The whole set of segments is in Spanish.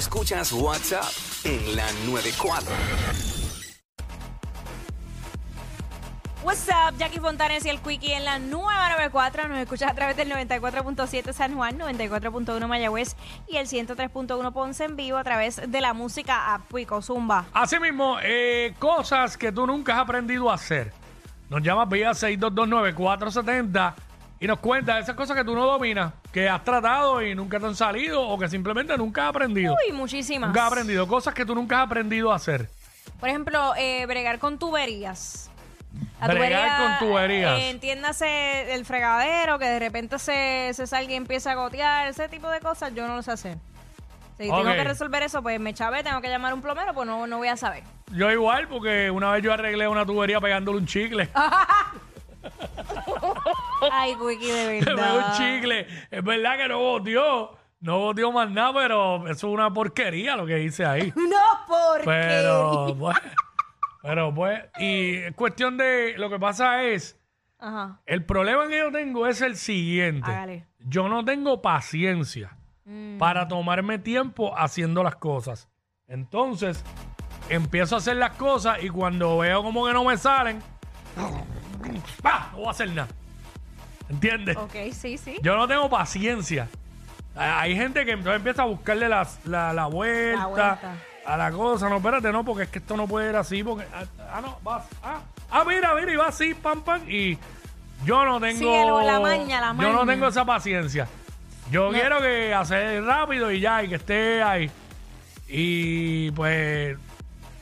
Escuchas WhatsApp en la 94. What's up, Jackie Fontanes y el Quickie en la nueva 94. Nos escuchas a través del 94.7 San Juan, 94.1 Mayagüez y el 103.1 Ponce en vivo a través de la música a Pico Zumba. Asimismo, eh, cosas que tú nunca has aprendido a hacer. Nos llamas vía 6229470 y nos cuentas esas cosas que tú no dominas, que has tratado y nunca te han salido o que simplemente nunca has aprendido. Uy, muchísimas. Nunca has aprendido. Cosas que tú nunca has aprendido a hacer. Por ejemplo, eh, bregar con tuberías. La Bregar con tuberías. eh, entiéndase el fregadero, que de repente se, se salga y empieza a gotear, ese tipo de cosas, yo no lo sé hacer. Si tengo que resolver eso, pues me chavé, tengo que llamar a un plomero, pues no, no voy a saber. Yo igual, porque una vez yo arreglé una tubería pegándole un chicle. Ay, Quickie, de Le pegué un verdad. chicle. Es verdad que no boteó. No boteó más nada, pero eso es una porquería lo que hice ahí. No, ¿por Pero, pues, pero pues, y es cuestión de, lo que pasa es, Ajá. el problema que yo tengo es el siguiente. Hágale. Yo no tengo paciencia para tomarme tiempo haciendo las cosas. Entonces, empiezo a hacer las cosas y cuando veo como que no me salen, ¡pah! no voy a hacer nada. ¿Entiendes? Ok, sí, sí. Yo no tengo paciencia. Hay gente que entonces empieza a buscarle la, la vuelta, La vuelta. a la cosa. No, espérate, no, porque es que esto no puede ir así. Porque, ah, ah, no, vas. Ah, ah, mira, mira, y va así, pam, pam. Y yo no tengo. Sí, el- la maña, la Yo no maña. tengo esa paciencia. Yo quiero que hacer rápido y ya, y que esté ahí. Y pues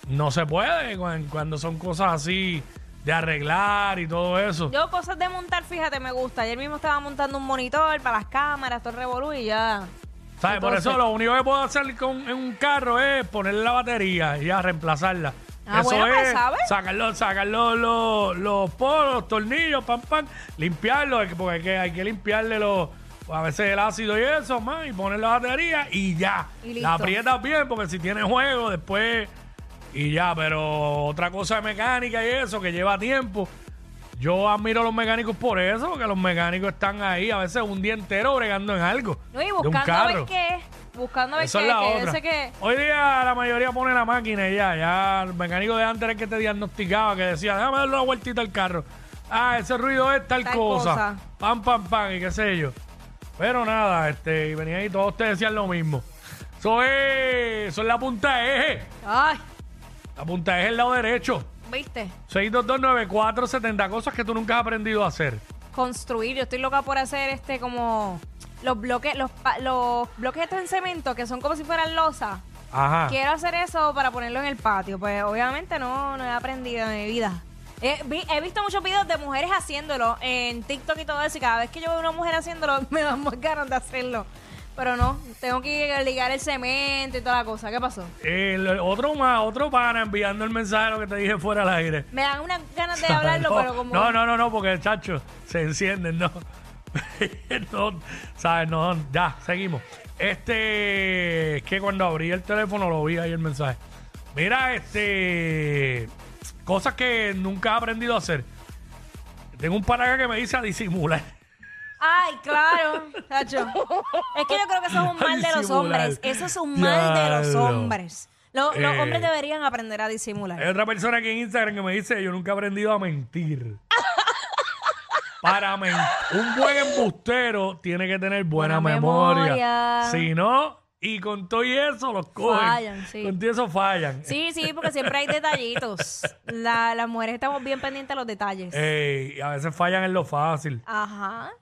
no se puede cuan- cuando son cosas así de arreglar y todo eso. Yo cosas de montar, fíjate, me gusta. Ayer mismo estaba montando un monitor para las cámaras, todo el revolú y ya. ¿Sabes? Por eso lo único que puedo hacer con, en un carro es ponerle la batería y ya reemplazarla. Ah, eso bueno, pues, es ¿sabes? sacar, los, sacar los, los, los polos, los tornillos, pam, pam, que- porque hay que, hay que limpiarle los, a veces el ácido y eso, man, y poner la batería y ya. Y listo. la aprietas bien porque si tiene juego después y ya, pero otra cosa de mecánica y eso que lleva tiempo. Yo admiro a los mecánicos por eso, porque los mecánicos están ahí a veces un día entero bregando en algo. No, y de un buscando a ver qué. Buscando a ver qué es la Que otra. que. Hoy día la mayoría pone la máquina y ya. Ya el mecánico de antes era el que te diagnosticaba, que decía, déjame darle una vueltita al carro. Ah, ese ruido es tal, Tal cosa. cosa. Pam, pam, pam, y qué sé yo. Pero nada, este, y venía ahí, todos te decían lo mismo. Eso es, eso es la punta de eje. Ay, La punta de eje es el lado derecho. ¿viste? 6229470, cosas que tú nunca has aprendido a hacer. Construir. Yo estoy loca por hacer este como. Los bloques, los, pa- los bloques estos en cemento que son como si fueran losa. Ajá. Quiero hacer eso para ponerlo en el patio. Pues obviamente no, no he aprendido en mi vida. He, vi- he visto muchos videos de mujeres haciéndolo en TikTok y todo eso. Y cada vez que yo veo una mujer haciéndolo, me dan más ganas de hacerlo. Pero no, tengo que ligar el cemento y toda la cosa. ¿Qué pasó? El otro más, otro pana enviando el mensaje lo que te dije fuera al aire. Me dan unas ganas de hablarlo, no, pero como. No, no, no, no, porque chacho, se encienden, no. no, ¿sabes? No, ya, seguimos. Este, es que cuando abrí el teléfono lo vi ahí el mensaje. Mira, este, cosas que nunca he aprendido a hacer. Tengo un pana que me dice a disimular. Ay, claro, Tacho. Es que yo creo que eso es un mal de los hombres. Eso es un mal de los hombres. Lo- los Eh. hombres deberían aprender a disimular. Hay otra persona aquí en Instagram que me dice, yo nunca he aprendido a mentir. Para men- un buen embustero tiene que tener buena, Buena memoria. memoria. Si no, y con todo y eso los cogen. Fallan, sí. Con todo eso fallan. Sí, sí, porque siempre hay detallitos. La- las mujeres estamos bien pendientes de los detalles. Ey, y a veces fallan en lo fácil, Ajá.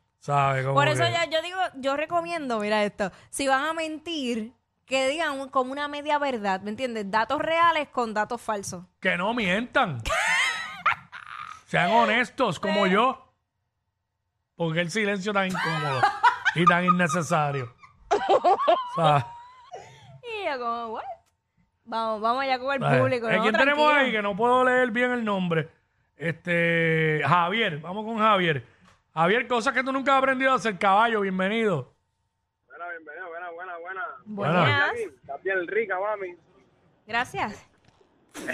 Por eso que- ya yo digo, yo recomiendo, mira esto, si van a mentir, que digan un- como una media verdad, ¿me entiendes? Datos reales con datos falsos. Que no mientan. Sean honestos como yo. Porque el silencio tan incómodo y tan innecesario. O sea, yo como, ¿what? Vamos, vamos allá con el público. No, ¿Quién tenemos tranquilo. ahí que no puedo leer bien el nombre? Este, Javier, vamos con Javier. Javier, cosas que tú nunca has aprendido a hacer, caballo, bienvenido. Buena, bienvenida, buena, buena, buena. Buenas. Estás bien rica, mami. Gracias.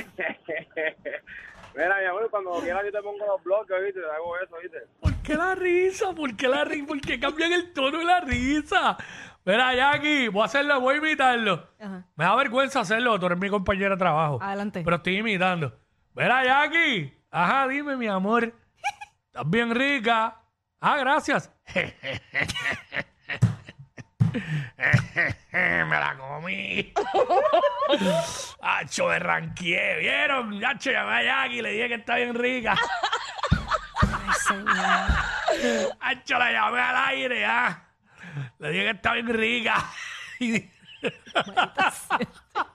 Mira, mi amor, cuando quieras yo te pongo los bloques, ¿viste? Te hago eso, ¿viste? ¿Por qué la risa? ¿Por qué la risa? ¿Por qué cambian el tono de la risa? Mira, Jackie, voy a hacerlo, voy a imitarlo. Ajá. Me da vergüenza hacerlo, tú eres mi compañera de trabajo. Adelante. Pero estoy imitando. Mira, Jackie. Ajá, dime, mi amor. Estás bien rica. Ah, gracias. Me la comí. Hacho, me ranqué. ¿Vieron? Hacho, llamé a Jackie y le dije que está bien rica. Hacho, la llamé al aire, ah. Le dije que está bien rica.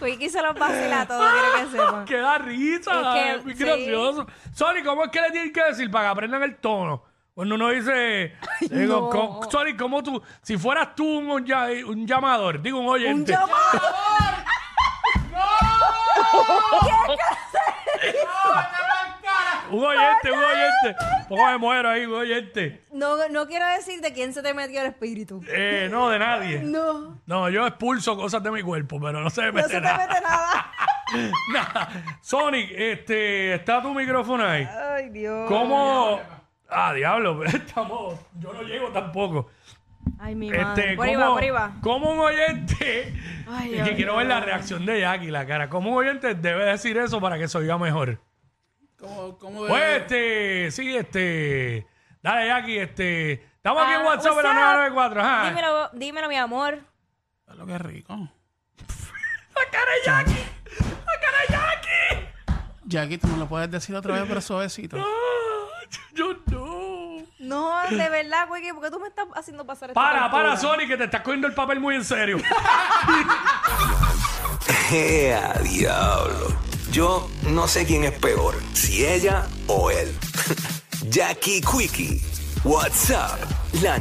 Y- Quickie se los vacila a todos, quiero que sepan. que da risa, Es que, es muy sí. gracioso. Sorry, ¿cómo es que le tienen que decir para que aprendan el tono? Cuando uno dice, digo, no. ¿cómo- sorry, ¿cómo tú, si fueras tú un, un llamador, digo un oyente, ¡Un llamado! Un oyente, un oyente, ¿cómo me muero ahí, un oyente? No, no quiero decir de quién se te metió el espíritu. Eh, no, de nadie. No, No, yo expulso cosas de mi cuerpo, pero no se me no mete se te nada. mete nada. Nada. Sonic, este, está tu micrófono ahí. Ay, Dios. ¿Cómo? Ah, diablo, estamos, yo no llego tampoco. Ay, mi madre. Este, por ahí ¿cómo, por ahí va. cómo un oyente, Ay, y Dios que quiero ver la reacción de Jackie, la cara, ¿cómo un oyente debe decir eso para que se oiga mejor? ¿Cómo, cómo Pues, este, sí, este, dale Jackie, este, estamos aquí en Ah, WhatsApp en la what's up? 994, ajá. Dímelo, dímelo, mi amor. lo que es rico? La cara de Jackie, la cara de Jackie. Jackie, tú me lo puedes decir otra vez, pero suavecito. Ah, yo no. No, de verdad, Quickie, ¿por qué tú me estás haciendo pasar esta Para, tortura? para, Sonic, que te estás cogiendo el papel muy en serio. ¡Ea, diablo! Yo no sé quién es peor, si ella o él. Jackie Quickie, WhatsApp, la